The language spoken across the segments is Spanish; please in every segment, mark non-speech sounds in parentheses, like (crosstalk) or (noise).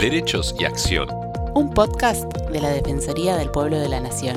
Derechos y Acción. Un podcast de la Defensoría del Pueblo de la Nación.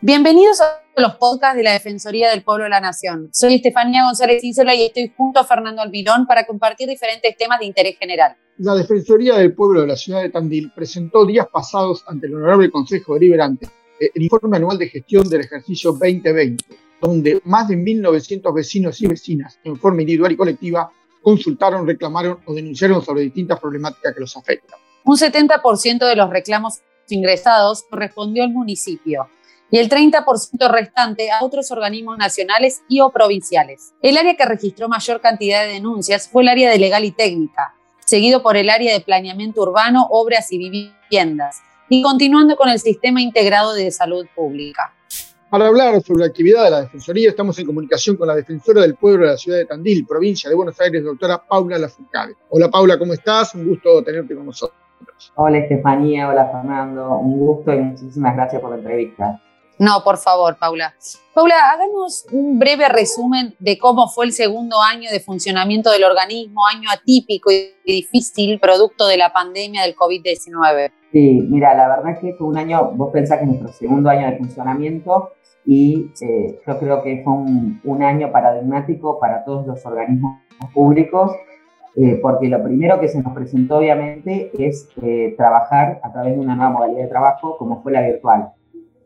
Bienvenidos a los podcasts de la Defensoría del Pueblo de la Nación. Soy Estefanía González Ísola y estoy junto a Fernando Albirón para compartir diferentes temas de interés general. La Defensoría del Pueblo de la Ciudad de Tandil presentó días pasados ante el Honorable Consejo Deliberante el informe anual de gestión del ejercicio 2020, donde más de 1.900 vecinos y vecinas, en forma individual y colectiva, consultaron, reclamaron o denunciaron sobre distintas problemáticas que los afectan. Un 70% de los reclamos ingresados correspondió al municipio y el 30% restante a otros organismos nacionales y o provinciales. El área que registró mayor cantidad de denuncias fue el área de legal y técnica, seguido por el área de planeamiento urbano, obras y viviendas, y continuando con el sistema integrado de salud pública. Para hablar sobre la actividad de la Defensoría, estamos en comunicación con la defensora del pueblo de la ciudad de Tandil, provincia de Buenos Aires, doctora Paula Lafucade. Hola Paula, ¿cómo estás? Un gusto tenerte con nosotros. Hola Estefanía, hola Fernando, un gusto y muchísimas gracias por la entrevista. No, por favor, Paula. Paula, háganos un breve resumen de cómo fue el segundo año de funcionamiento del organismo, año atípico y difícil, producto de la pandemia del COVID-19. Sí, mira, la verdad es que fue un año, vos pensás que es nuestro segundo año de funcionamiento y eh, yo creo que fue un, año paradigmático para todos los organismos públicos, eh, porque lo primero que se nos presentó obviamente es eh, trabajar a través de una nueva modalidad de trabajo como fue la virtual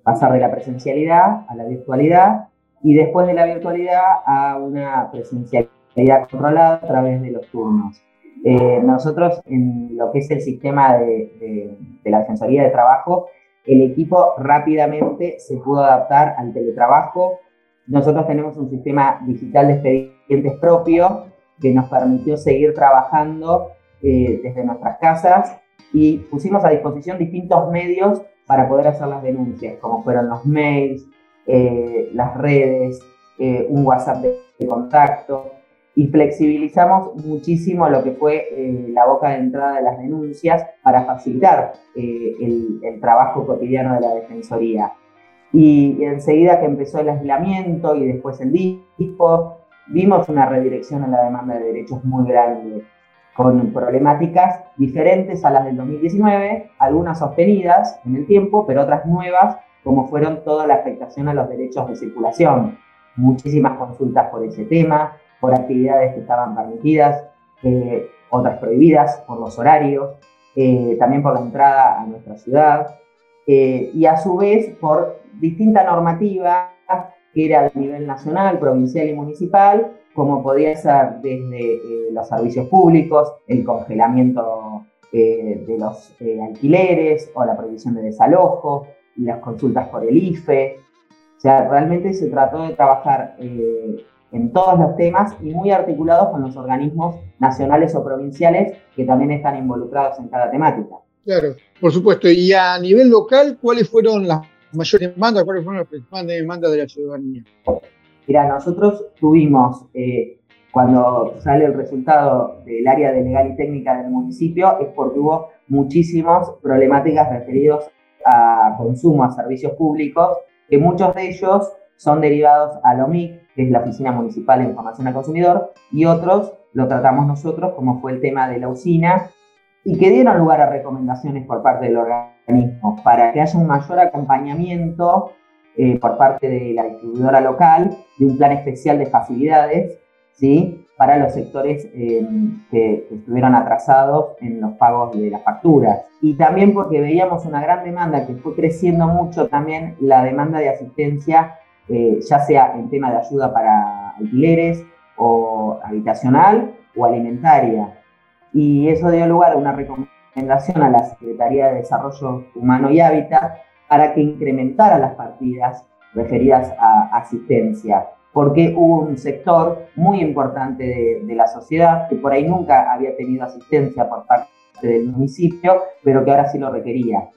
pasar de la presencialidad a la virtualidad y después de la virtualidad a una presencialidad controlada a través de los turnos. Eh, nosotros en lo que es el sistema de, la Defensoría de Trabajo, el equipo rápidamente se pudo adaptar al teletrabajo. Nosotros tenemos un sistema digital de expedientes propio que nos permitió seguir trabajando eh, desde nuestras casas y pusimos a disposición distintos medios para poder hacer las denuncias, como fueron los mails, eh, las redes, eh, un WhatsApp de, contacto, y flexibilizamos muchísimo lo que fue eh, la boca de entrada de las denuncias para facilitar el, el, trabajo cotidiano de la Defensoría. Y, enseguida que empezó el aislamiento y después el disco, vimos una redirección en la demanda de derechos muy grande con problemáticas diferentes a las del 2019, algunas sostenidas en el tiempo, pero otras nuevas, como fueron toda la afectación a los derechos de circulación. Muchísimas consultas por ese tema, por actividades que estaban permitidas, eh, otras prohibidas por los horarios, eh, también por la entrada a nuestra ciudad, eh, y a su vez por distinta normativa que era a nivel nacional, provincial y municipal, como podía ser desde eh, los servicios públicos, el congelamiento eh, de los eh, alquileres o la prohibición de desalojo, las consultas por el IFE. O sea, realmente se trató de trabajar en todos los temas y muy articulados con los organismos nacionales o provinciales que también están involucrados en cada temática. Claro, por supuesto. Y a nivel local, ¿cuáles fueron las mayores demandas? ¿Cuáles fueron las principales demandas de la ciudadanía? Mira, nosotros tuvimos, eh, cuando sale el resultado del área de legal y técnica del municipio, es porque hubo muchísimas problemáticas referidos a consumo, a servicios públicos, que muchos de ellos son derivados a la OMIC, que es la Oficina Municipal de Información al Consumidor, y otros lo tratamos nosotros, como fue el tema de la usina, y que dieron lugar a recomendaciones por parte del organismo. Para que haya un mayor acompañamiento eh, por parte de la distribuidora local de un plan especial de facilidades ¿sí? para los sectores eh, que, estuvieron atrasados en los pagos de las facturas. Y también porque veíamos una gran demanda que fue creciendo mucho también la demanda de asistencia, eh, ya sea en tema de ayuda para alquileres o habitacional o alimentaria. Y eso dio lugar a una recomendación a la Secretaría de Desarrollo Humano y Hábitat para que incrementara las partidas referidas a asistencia, porque hubo un sector muy importante de, la sociedad que por ahí nunca había tenido asistencia por parte del municipio, pero que ahora sí lo requería.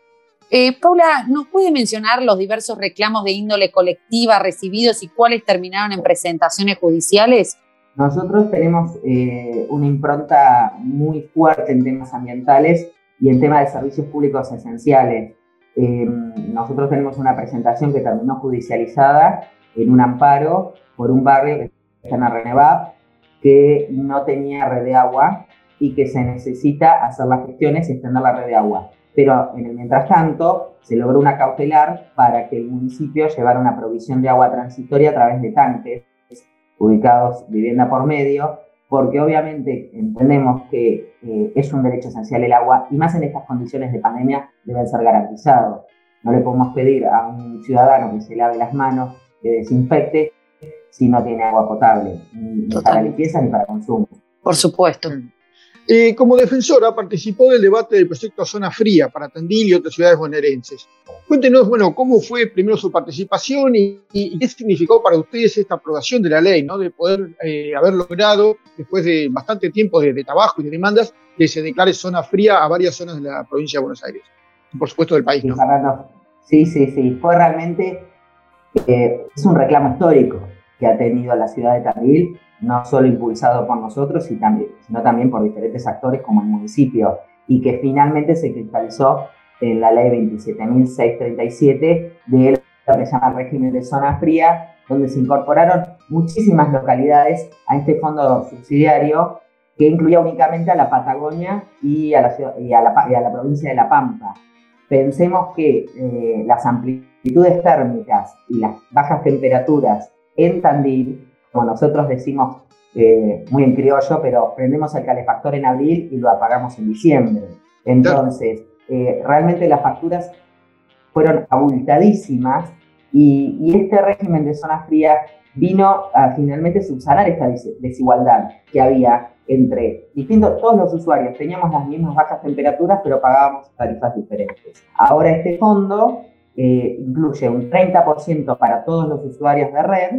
Eh, Paula, ¿nos puede mencionar los diversos reclamos de índole colectiva recibidos y cuáles terminaron en presentaciones judiciales? Nosotros tenemos eh, una impronta muy fuerte en temas ambientales y en temas de servicios públicos esenciales. Em, nosotros tenemos una presentación que terminó judicializada en un amparo por un barrio que está en Arrenevap que no tenía red de agua y que se necesita hacer las gestiones y extender la red de agua. Pero en el mientras tanto se logró una cautelar para que el municipio llevara una provisión de agua transitoria a través de tanques ubicados vivienda por medio, porque obviamente entendemos que eh, es un derecho esencial el agua y más en estas condiciones de pandemia deben ser garantizados. No le podemos pedir a un ciudadano que se lave las manos, que desinfecte, si no tiene agua potable, ni para limpieza ni para consumo. Por supuesto. Eh, como defensora participó del debate del proyecto Zona Fría para Tandil y otras ciudades bonaerenses. Cuéntenos, bueno, cómo fue primero su participación y, qué significó para ustedes esta aprobación de la ley, ¿no? De poder eh, haber logrado, después de bastante tiempo de, trabajo y de demandas, que se declare zona fría a varias zonas de la provincia de Buenos Aires. Por supuesto del país, ¿no? Sí, sí, sí. Fue realmente, eh, es un reclamo histórico que ha tenido la ciudad de Tandil no solo impulsado por nosotros, sino también por diferentes actores como el municipio, y que finalmente se cristalizó en la ley 27.637 de lo que se llama régimen de zona fría, donde se incorporaron muchísimas localidades a este fondo subsidiario que incluía únicamente a la Patagonia y a la, y a la, provincia de La Pampa. Pensemos que eh, las amplitudes térmicas y las bajas temperaturas en Tandil como nosotros decimos eh, muy en criollo, pero prendemos el calefactor en abril y lo apagamos en diciembre. Entonces, eh, realmente las facturas fueron abultadísimas y, este régimen de zona fría vino a finalmente subsanar esta desigualdad que había entre distintos, todos los usuarios teníamos las mismas bajas temperaturas, pero pagábamos tarifas diferentes. Ahora este fondo eh, incluye un 30% para todos los usuarios de red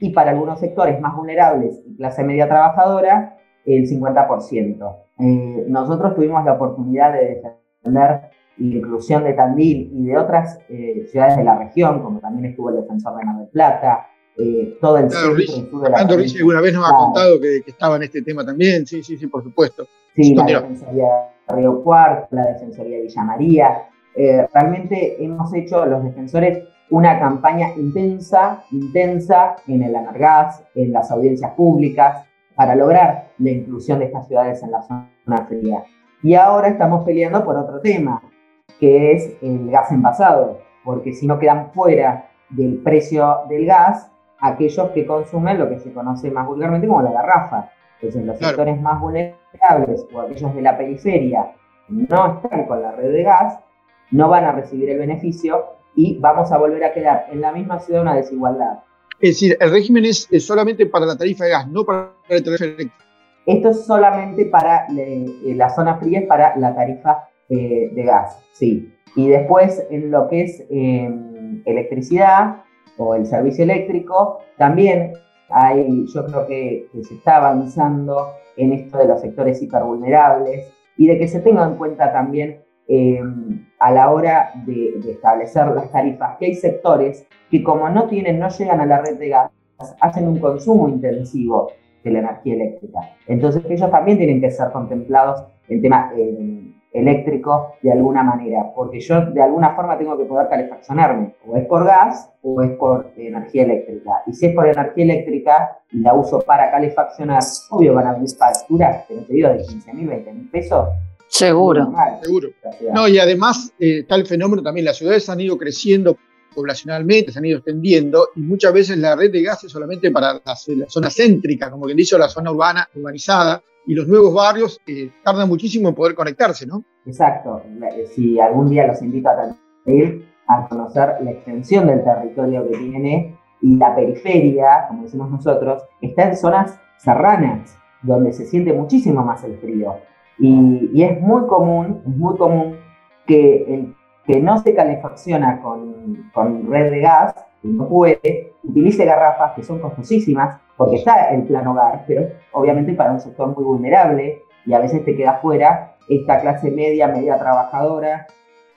y para algunos sectores más vulnerables y clase media trabajadora, el 50%. Eh, nosotros tuvimos la oportunidad de defender la inclusión de Tandil y de otras eh, ciudades de la región, como también estuvo el defensor de Mar del Plata, eh, todo el claro, sur de la Rich alguna vez nos ha contado que, estaba en este tema también, sí, sí, sí, por supuesto. Sí, la Defensoría de Río Cuarto, la Defensoría de Villa María. Realmente hemos hecho los defensores una campaña intensa, intensa en el Anargas, en las audiencias públicas, para lograr la inclusión de estas ciudades en la zona fría. Y ahora estamos peleando por otro tema, que es el gas envasado, porque si no quedan fuera del precio del gas aquellos que consumen lo que se conoce más vulgarmente como la garrafa. Entonces, los sectores más vulnerables o aquellos de la periferia no están con la red de gas, no van a recibir el beneficio y vamos a volver a quedar en la misma ciudad una desigualdad. Es decir, el régimen es, solamente para la tarifa de gas, no para la tarifa eléctrica. Esto es solamente para eh, la zona fría, es para la tarifa eh, de gas, sí. Y después en lo que es em, electricidad o el servicio eléctrico, también hay, yo creo que, que, se está avanzando en esto de los sectores hipervulnerables y de que se tenga en cuenta también eh, a la hora de, establecer las tarifas, que hay sectores que como no tienen, no llegan a la red de gas, hacen un consumo intensivo de la energía eléctrica. Entonces ellos también tienen que ser contemplados en tema eh, de alguna manera, porque yo de alguna forma tengo que poder calefaccionarme, o es por gas o es por energía eléctrica. Y si es por energía eléctrica y la uso para calefaccionar, obvio van a venir facturas, pero te digo, de 15 mil, 20 mil pesos, Seguro. Seguro. No, y además eh, está el fenómeno también, las ciudades han ido creciendo poblacionalmente, se han ido extendiendo y muchas veces la red de gas es solamente para la, zona céntrica, como quien dice, la zona urbana, urbanizada, y los nuevos barrios eh, tardan muchísimo en poder conectarse, ¿no? Exacto. Si algún día los invito a ir a conocer la extensión del territorio que tiene y la periferia, como decimos nosotros, está en zonas serranas, donde se siente muchísimo más el frío. Y, es muy común, es muy común que el que no se calefacciona con, con red de gas, que no puede, utilice garrafas que son costosísimas, porque está el plan hogar, pero obviamente para un sector muy vulnerable y a veces te queda fuera esta clase media, media trabajadora,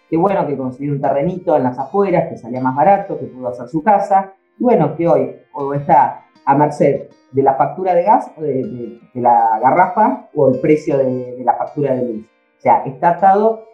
que bueno, que consiguió un terrenito en las afueras, que salía más barato, que pudo hacer su casa, y bueno, que hoy o está a merced de la factura de gas, de, de, la garrafa o el precio de, de, la factura de luz. O sea, está atado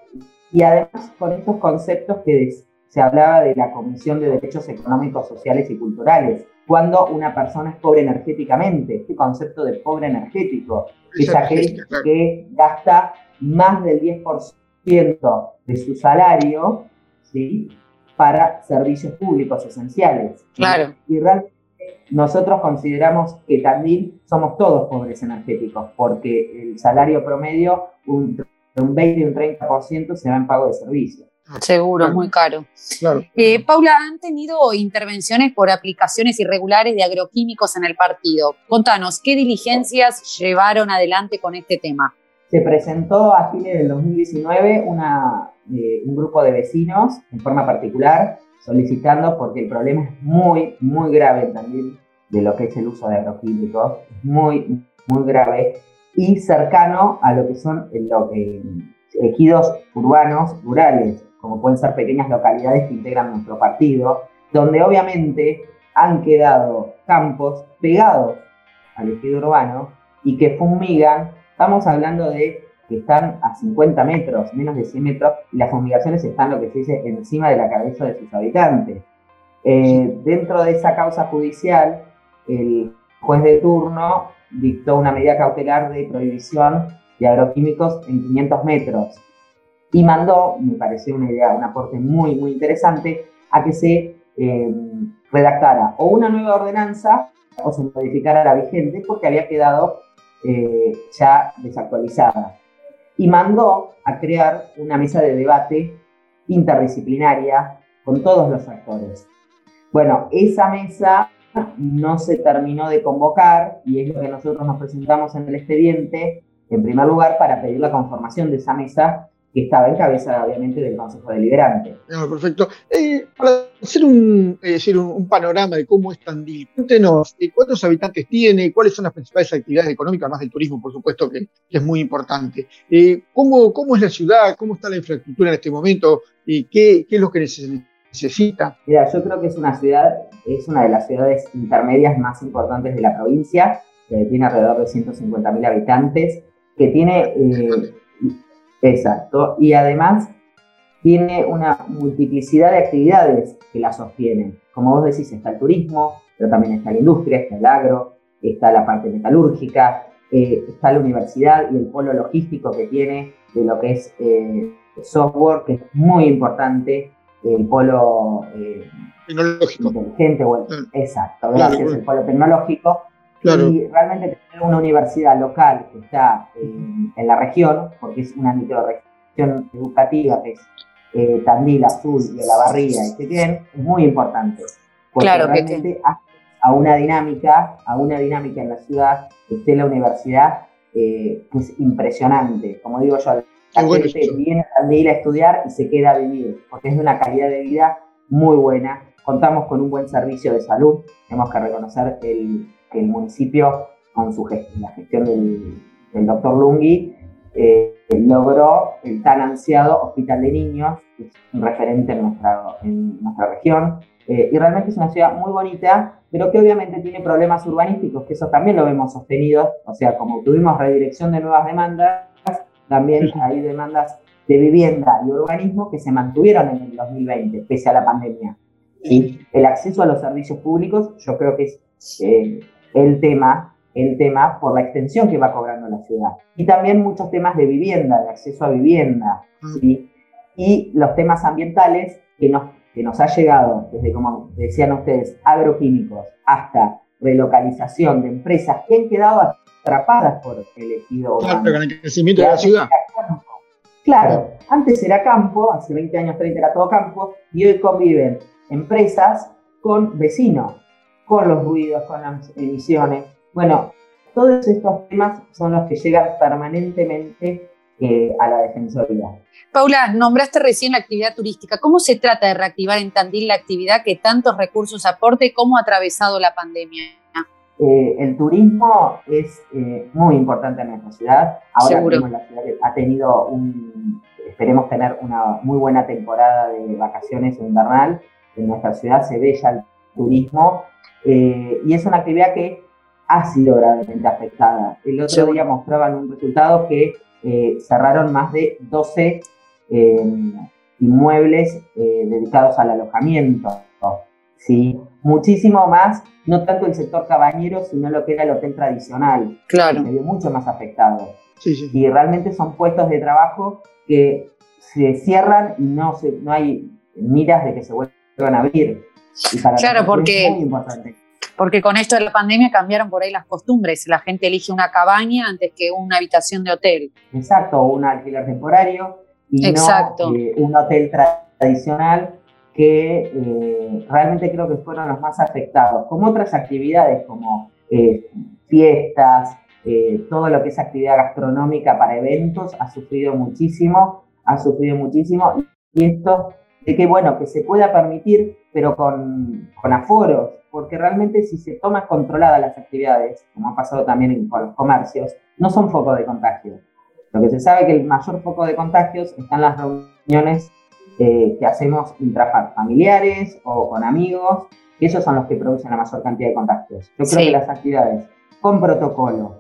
y además con estos conceptos que se hablaba de la Comisión de Derechos Económicos, Sociales y Culturales, cuando una persona es pobre energéticamente. Este concepto de pobre energético es aquel que gasta más del 10% de su salario ¿sí? para servicios públicos esenciales. Claro. Y realmente nosotros consideramos que Tandil somos todos pobres energéticos, porque el salario promedio, un, un 20 y un 30% se va en pago de servicios. Seguro, muy caro. Claro. Eh, Paula, ¿han tenido intervenciones por aplicaciones irregulares de agroquímicos en el partido? Contanos, ¿qué diligencias llevaron adelante con este tema? Se presentó a fines del 2019 una, eh, un grupo de vecinos, en forma particular, solicitando, porque el problema es muy, muy grave también de lo que es el uso de agroquímicos, muy, muy grave, y cercano a lo que son los eh, ejidos urbanos, rurales, como pueden ser pequeñas localidades que integran nuestro partido, donde obviamente han quedado campos pegados al ejido urbano y que fumigan, estamos hablando de que están a 50 metros, menos de 100 metros, y las fumigaciones están, lo que se dice, encima de la cabeza de sus habitantes. Eh, dentro de esa causa judicial, el juez de turno dictó una medida cautelar de prohibición de agroquímicos en 500 metros y mandó, me pareció una idea, un aporte muy, muy interesante, a que se eh, redactara o una nueva ordenanza o se modificara la vigente porque había quedado eh, ya desactualizada. Y mandó a crear una mesa de debate interdisciplinaria con todos los actores. Bueno, esa mesa no se terminó de convocar y es lo que nosotros nos presentamos en el expediente, en primer lugar, para pedir la conformación de esa mesa que estaba en cabeza, obviamente, del Consejo Deliberante. perfecto. Eh, para hacer un, decir, un, panorama de cómo es Tandil, cuéntenos eh, cuántos habitantes tiene, cuáles son las principales actividades económicas, más del turismo, por supuesto, que, es muy importante. Eh, ¿cómo, ¿Cómo es la ciudad? ¿Cómo está la infraestructura en este momento? ¿Y qué, qué es lo que necesita? Mira, yo creo que es una ciudad, es una de las ciudades intermedias más importantes de la provincia, que tiene alrededor de 150.000 habitantes, que tiene Exacto. Y además tiene una multiplicidad de actividades que la sostienen. Como vos decís, está el turismo, pero también está la industria, está el agro, está la parte metalúrgica, eh, está la universidad y el polo logístico que tiene de lo que es eh, software, que es muy importante, el polo eh, tecnológico. inteligente, bueno, mm. exacto, gracias, el polo tecnológico, y realmente tener una universidad local que está en, la región, porque es una microregión educativa que es eh, Tandil, Azul, y La Barriga y Chequén, es muy importante. Porque claro realmente a una dinámica, a una dinámica en la ciudad, esté la universidad, eh, que es impresionante. Como digo yo, la gente viene a Tandil a estudiar y se queda a vivir, porque es de una calidad de vida muy buena. Contamos con un buen servicio de salud, tenemos que reconocer el, que el municipio, con su gestión, la gestión del, doctor Lungui, eh, logró el tan ansiado Hospital de Niños, que es un referente en nuestra, en nuestra región. Eh, y realmente es una ciudad muy bonita, pero que obviamente tiene problemas urbanísticos, que eso también lo hemos sostenido. O sea, como tuvimos redirección de nuevas demandas, también hay demandas de vivienda y urbanismo que se mantuvieron en el 2020, pese a la pandemia. Y el acceso a los servicios públicos, yo creo que es eh, el tema, el tema por la extensión que va cobrando la ciudad. Y también muchos temas de vivienda, de acceso a vivienda. ¿sí? Y los temas ambientales que nos, que nos ha llegado, desde como decían ustedes, agroquímicos, hasta relocalización de empresas que han quedado atrapadas por el ejido Claro, con el crecimiento de la ciudad. Claro, antes era campo, hace 20 años, 30 era todo campo, y hoy conviven empresas con vecinos con los ruidos, con las emisiones. Bueno, todos estos temas son los que llegan permanentemente eh, a la Defensoría. Paula, nombraste recién la actividad turística. ¿Cómo se trata de reactivar en Tandil la actividad que tantos recursos aporte? ¿Cómo ha atravesado la pandemia? Eh, el turismo es eh, muy importante en nuestra ciudad. Ahora mismo la ciudad ha tenido un, esperemos tener una muy buena temporada de vacaciones invernal. En nuestra ciudad se ve ya el turismo eh, y es una actividad que ha sido gravemente afectada. El otro día mostraban un resultado que eh, cerraron más de 12 em, inmuebles eh, dedicados al alojamiento. ¿sí? Muchísimo más, no tanto el sector cabañero, sino lo que era el hotel tradicional. Claro. Se vio mucho más afectado. Sí, sí. Y realmente son puestos de trabajo que se cierran y no, se, no hay miras de que se vuelvan a abrir. Y para Claro, porque- Es muy importante. Porque con esto de la pandemia cambiaron por ahí las costumbres. La gente elige una cabaña antes que una habitación de hotel. Exacto, un alquiler temporario y Exacto. no eh, un hotel tra- tradicional que eh, realmente creo que fueron los más afectados, como otras actividades como eh, fiestas, eh, todo lo que es actividad gastronómica para eventos ha sufrido muchísimo, ha sufrido muchísimo y esto de que bueno, que se pueda permitir, pero con, con aforos, porque realmente si se toman controladas las actividades, como ha pasado también con los comercios, no son foco de contagio. Lo que se sabe que el mayor foco de contagios está en las reuniones eh, que hacemos intrafamiliares o con amigos, y esos son los que producen la mayor cantidad de contagios. Yo creo Sí. que las actividades con protocolo,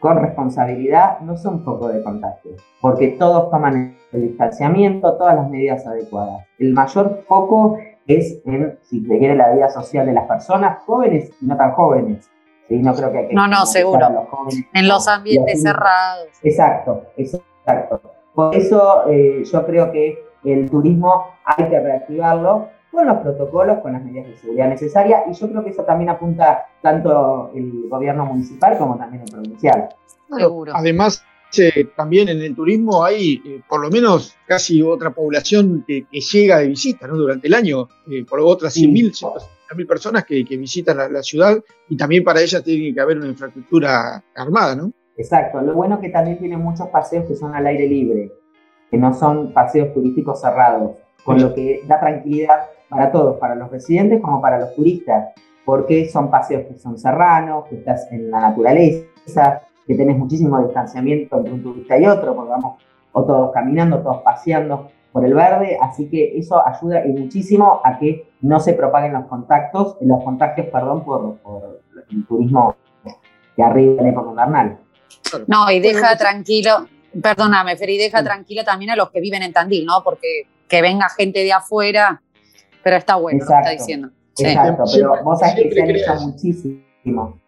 con responsabilidad, no son foco de contagio, porque todos toman el distanciamiento, todas las medidas adecuadas. El mayor foco es en, si se quiere, la vida social de las personas, jóvenes y no tan jóvenes. ¿sí? No creo que hay que No, no, seguro. a los jóvenes En los ambientes cerrados. Exacto, exacto. Por eso eh, yo creo que el turismo hay que reactivarlo con los protocolos, con las medidas de seguridad necesarias, y yo creo que eso también apunta tanto el gobierno municipal como también el provincial. Seguro. Además, eh, también en el turismo hay eh, por lo menos casi otra población que, que llega de visita ¿no? durante el año, eh, por otras Sí. 100.000, 150.000 personas que, que visitan la, la ciudad y también para ellas tiene que haber una infraestructura armada, ¿no? Exacto. Lo bueno es que también tiene muchos paseos que son al aire libre, que no son paseos turísticos cerrados, con lo que da tranquilidad para todos, para los residentes como para los turistas, porque son paseos que son serranos, que estás en la naturaleza, que tenés muchísimo distanciamiento entre un turista y otro, porque vamos o todos caminando, todos paseando por el verde, así que eso ayuda y muchísimo a que no se propaguen los contactos, los contagios, perdón, por, por el turismo que arriba en la época invernal. No, y deja tranquilo, perdóname, Feri, deja Sí. tranquilo también a los que viven en Tandil, ¿no? Porque que venga gente de afuera, pero está bueno lo que está Exacto. diciendo. Exacto, pero vos sabés que se han hecho muchísimo.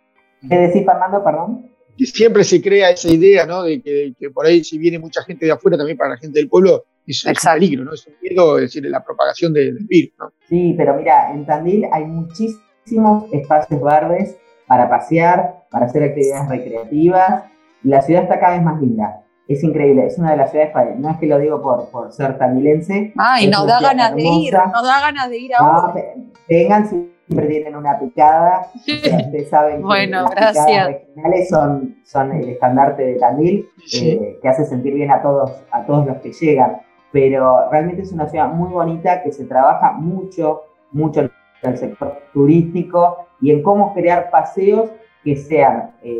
¿Qué decís, Fernando, perdón? Siempre se crea esa idea, ¿no? De que, que por ahí si viene mucha gente de afuera también para la gente del pueblo es, es un Exacto. peligro, ¿no? Es un miedo, es decir, la propagación del del virus, ¿no? Sí, pero mira, en Tandil hay muchísimos espacios verdes para pasear, para hacer actividades recreativas, y la ciudad está cada vez más linda. Es increíble, es una de las ciudades, no es que lo digo por, por ser tandilense. Ay, una da ganas de ir, nos da ganas de ir No, ahora. ve- vengan, siempre tienen una picada. (laughs) O sea, ustedes saben que Bueno, las picadas gracias. regionales son, son el estandarte de Tandil. Sí. eh, que hace sentir bien a todos, a todos los que llegan. Pero realmente es una ciudad muy bonita que se trabaja mucho, mucho en el sector turístico y en cómo crear paseos que sean, eh,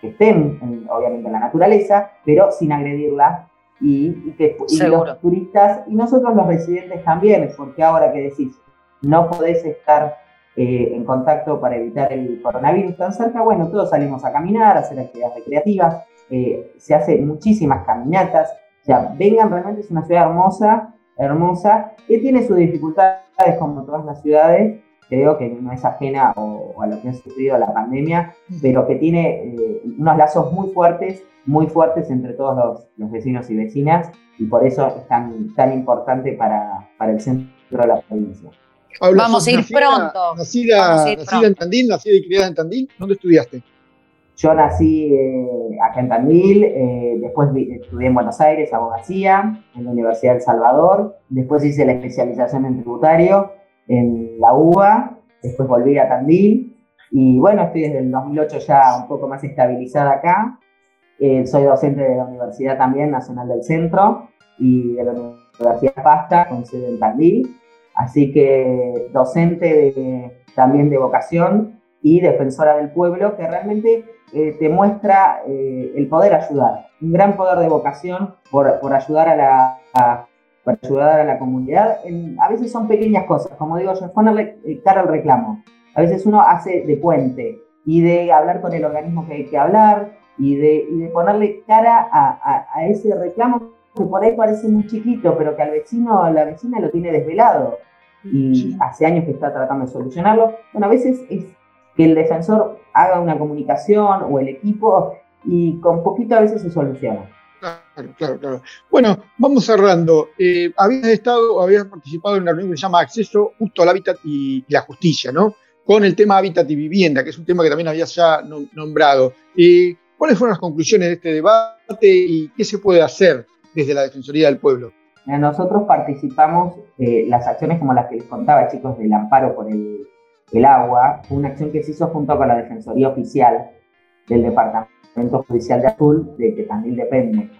que estén en- obviamente en la naturaleza, pero sin agredirla y, y que y los turistas y nosotros los residentes también, porque ahora que decís, no podés estar eh, en contacto para evitar el coronavirus tan cerca, bueno, todos salimos a caminar, a hacer actividades recreativas, eh, se hace muchísimas caminatas, o sea, vengan, realmente es una ciudad hermosa, hermosa, que tiene sus dificultades como todas las ciudades, creo que no es ajena o, o a lo que ha sufrido la pandemia, pero que tiene eh, unos lazos muy fuertes, muy fuertes entre todos los, los vecinos y vecinas, y por eso es tan, tan importante para, para el centro de la provincia. Vamos a ir nacida- pronto. Nacida, Vamos a ir nacida en. Tandil, nacida y criada en Tandil. ¿Dónde estudiaste? Yo nací eh, acá en Tandil, eh, después vi- estudié en Buenos Aires abogacía, en la Universidad del Salvador, después hice la especialización en tributario en la UBA, después volví a Tandil y bueno, estoy desde el 2008 ya un poco más estabilizada acá. Eh, soy docente de la Universidad también Nacional del Centro y de la Universidad Pasta con sede en Tandil, así que docente de- también de vocación y defensora del pueblo que realmente eh, te muestra eh, el poder ayudar, un gran poder de vocación por, por ayudar a la, a- por ayudar a la comunidad. En- a veces son pequeñas cosas, como digo yo, es ponerle eh, cara al reclamo. A veces uno hace de puente y de hablar con el organismo que hay que hablar y de, y de ponerle cara a, a- a ese reclamo que por ahí parece muy chiquito, pero que al vecino, la vecina lo tiene desvelado y hace años que está tratando de solucionarlo. Bueno, a veces es que el defensor haga una comunicación o el equipo y con poquito a veces se soluciona. Claro, claro, claro. Bueno, vamos cerrando. Eh, habías estado, habías participado en una reunión que se llama Acceso Justo al Hábitat y, la Justicia, ¿no? Con el tema hábitat y vivienda, que es un tema que también habías ya nombrado. Eh, ¿Cuáles fueron las conclusiones de este debate y qué se puede hacer desde la Defensoría del Pueblo? Nosotros participamos, eh, las acciones como las que les contaba, chicos, del amparo por el, agua, una acción que se hizo junto con la Defensoría Oficial del Departamento Judicial de Azul, de que también depende.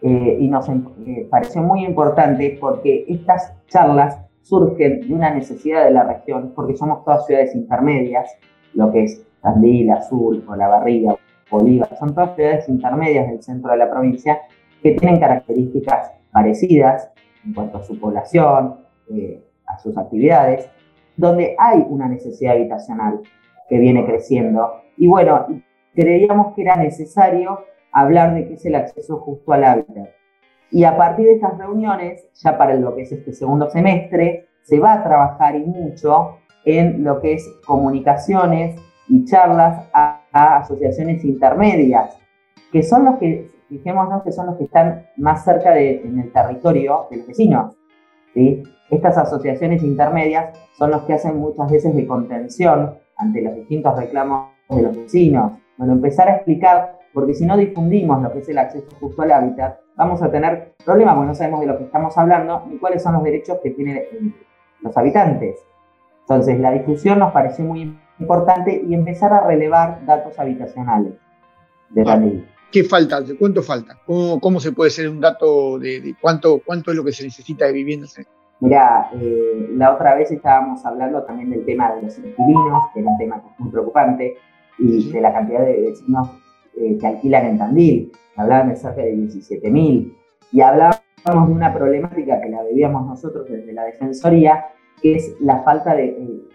Eh, y nos eh, pareció muy importante porque estas charlas surgen de una necesidad de la región, porque somos todas ciudades intermedias, lo que es Tandil, Azul, o La Barriga, Bolívar, son todas ciudades intermedias del centro de la provincia que tienen características parecidas en cuanto a su población, eh, a sus actividades, donde hay una necesidad habitacional que viene creciendo. Y bueno, creíamos que era necesario hablar de qué es el acceso justo al hábitat. Y a partir de estas reuniones, ya para lo que es este segundo semestre, se va a trabajar y mucho en lo que es comunicaciones y charlas a, asociaciones intermedias, que son los que, fijémonos que son los que están más cerca de, en el territorio de los vecinos. ¿sí? Estas asociaciones intermedias son los que hacen muchas veces de contención ante los distintos reclamos de los vecinos. Bueno, empezar a explicar porque si no difundimos lo que es el acceso justo al hábitat, vamos a tener problemas porque no sabemos de lo que estamos hablando ni cuáles son los derechos que tienen los habitantes. Entonces, la difusión nos pareció muy importante y empezar a relevar datos habitacionales de la ley. ¿Qué falta? ¿Cuánto falta? ¿Cómo, se puede ser un dato de, cuánto, cuánto es lo que se necesita de viviendas? Mira, eh, la otra vez estábamos hablando también del tema de los inquilinos, que era un tema muy preocupante, y de la cantidad de vecinos eh, que alquilan en Tandil, hablaban de cerca de 17.000, y hablábamos de una problemática que la vivíamos nosotros desde la Defensoría, que es la falta de, eh,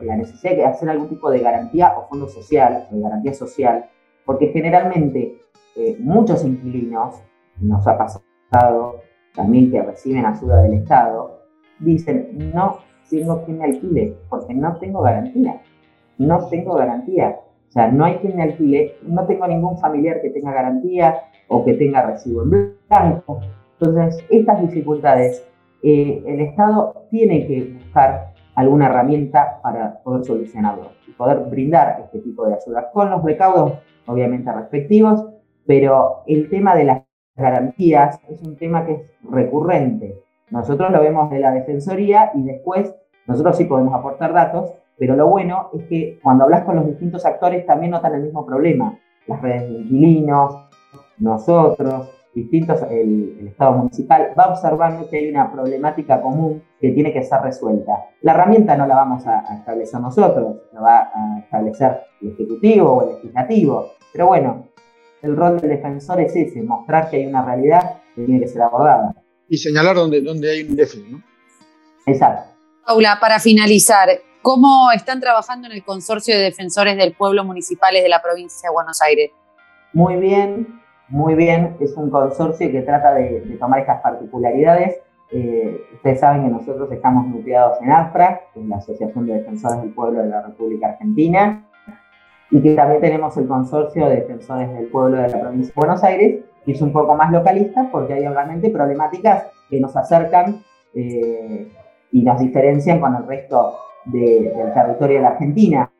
la necesidad de hacer algún tipo de garantía o fondo social, de garantía social, porque generalmente eh, muchos inquilinos, nos ha pasado también que reciben ayuda del Estado, dicen, no tengo quien me alquile, porque no tengo garantía, no tengo garantía. O sea, no hay quien me alquile, no tengo ningún familiar que tenga garantía o que tenga recibo en blanco. Entonces, estas dificultades, eh, el Estado tiene que buscar alguna herramienta para poder solucionarlo y poder brindar este tipo de ayudas con los recaudos, obviamente, respectivos, pero el tema de las garantías es un tema que es recurrente. Nosotros lo vemos de la Defensoría y después nosotros sí podemos aportar datos, pero lo bueno es que cuando hablas con los distintos actores también notan el mismo problema. Las redes de inquilinos, nosotros, distintos, el, Estado municipal, va observando que hay una problemática común que tiene que ser resuelta. La herramienta no la vamos a, establecer nosotros, la va a establecer el Ejecutivo o el Legislativo. Pero bueno, el rol del defensor es ese, mostrar que hay una realidad que tiene que ser abordada. Y señalar dónde, dónde hay un déficit, ¿no? Exacto. Paula, para finalizar, ¿Cómo están trabajando en el Consorcio de Defensores del Pueblo Municipales de la provincia de Buenos Aires? Muy bien, muy bien. Es un consorcio que trata de, tomar estas particularidades. Eh, ustedes saben que nosotros estamos nucleados en AFRA, es la Asociación de Defensores del Pueblo de la República Argentina, y que también tenemos el Consorcio de Defensores del Pueblo de la provincia de Buenos Aires, que es un poco más localista porque hay obviamente problemáticas que nos acercan eh, y nos diferencian con el resto del territorio de la Argentina.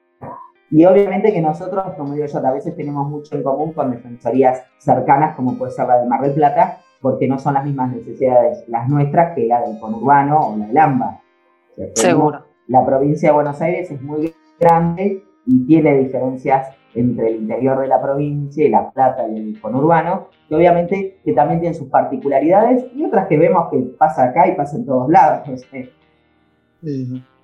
Y obviamente que nosotros, como digo yo, a veces tenemos mucho en común con defensorías cercanas, como puede ser la de Mar del Plata, porque no son las mismas necesidades las nuestras que la del conurbano o la del AMBA. Seguro. La provincia de Buenos Aires es muy grande y tiene diferencias entre el interior de la provincia y La Plata y el conurbano, que obviamente que también tienen sus particularidades y otras que vemos que pasa acá y pasa en todos lados.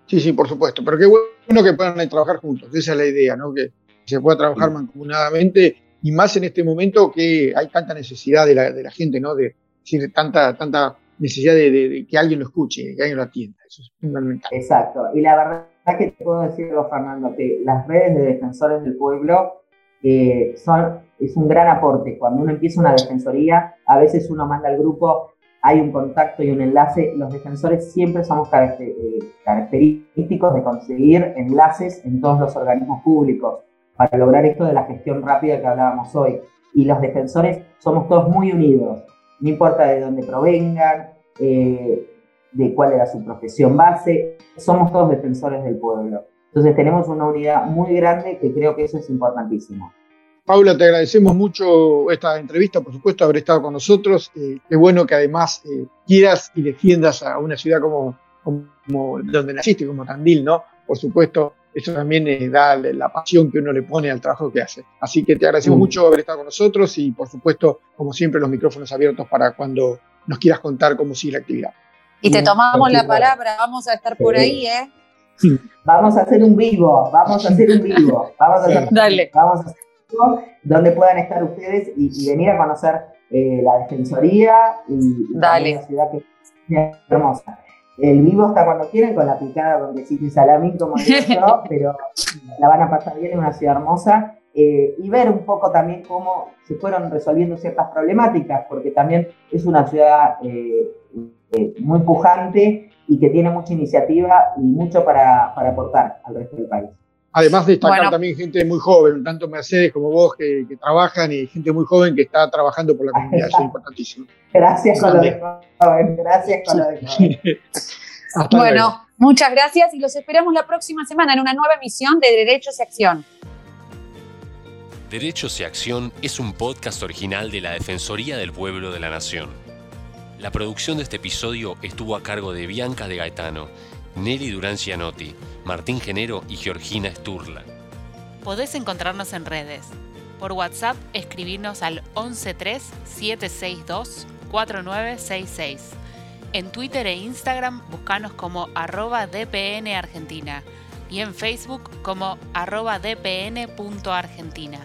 Sí, sí, por supuesto. Pero qué bueno que puedan trabajar juntos. Esa es la idea, ¿no? Que se pueda trabajar mancomunadamente y más en este momento que hay tanta necesidad de la, gente, ¿no? De, tanta, tanta necesidad de, que alguien lo escuche, que alguien lo atienda. Eso es fundamental. Exacto. Y la verdad que te puedo decirlo, Fernando, que las redes de defensores del pueblo eh, son es un gran aporte. Cuando uno empieza una defensoría, a veces uno manda al grupo, hay un contacto y un enlace. Los defensores siempre somos eh, característicos de conseguir enlaces en todos los organismos públicos para lograr esto de la gestión rápida que hablábamos hoy. Y los defensores somos todos muy unidos, no importa de dónde provengan, eh, de cuál era su profesión base, somos todos defensores del pueblo. Entonces tenemos una unidad muy grande que creo que eso es importantísimo. Paula, te agradecemos mucho esta entrevista, por supuesto, haber estado con nosotros. Eh, qué bueno que además eh, quieras y defiendas a una ciudad como, como, donde naciste, como Tandil, ¿no? Por supuesto, eso también eh, da la pasión que uno le pone al trabajo que hace. Así que te agradecemos mm. mucho haber estado con nosotros y, por supuesto, como siempre, los micrófonos abiertos para cuando nos quieras contar cómo sigue la actividad. Y te tomamos la palabra, vamos a estar por ahí, ¿eh? Vamos a hacer un vivo, vamos a hacer un vivo. Vamos a hacer, (laughs) Dale. Vamos a hacer donde puedan estar ustedes y, venir a conocer eh, la Defensoría y, la ciudad que es hermosa. El vivo está cuando quieren, con la picada con quesito y salamín, como (laughs) yo, pero la van a pasar bien en una ciudad hermosa. Eh, y ver un poco también cómo se fueron resolviendo ciertas problemáticas, porque también es una ciudad eh, muy pujante y que tiene mucha iniciativa y mucho para, para aportar al resto del país. Además destacar también gente muy joven, tanto Mercedes como vos que, trabajan y gente muy joven que está trabajando por la comunidad, eso es (laughs) importantísimo. Gracias con lo de joven, gracias con lo de joven. (laughs) bueno, muchas gracias y los esperamos la próxima semana en una nueva emisión de Derechos y Acción. Derechos y Acción es un podcast original de la Defensoría del Pueblo de la Nación. La producción de este episodio estuvo a cargo de Bianca de Gaetano Nelly Durán Cianotti, Martín Genero y Georgina Sturla. Podés encontrarnos en redes. Por WhatsApp, escribirnos al 113-762-4966. En Twitter e Instagram, buscanos como arroba DPN Argentina y en Facebook como arroba dpn.argentina.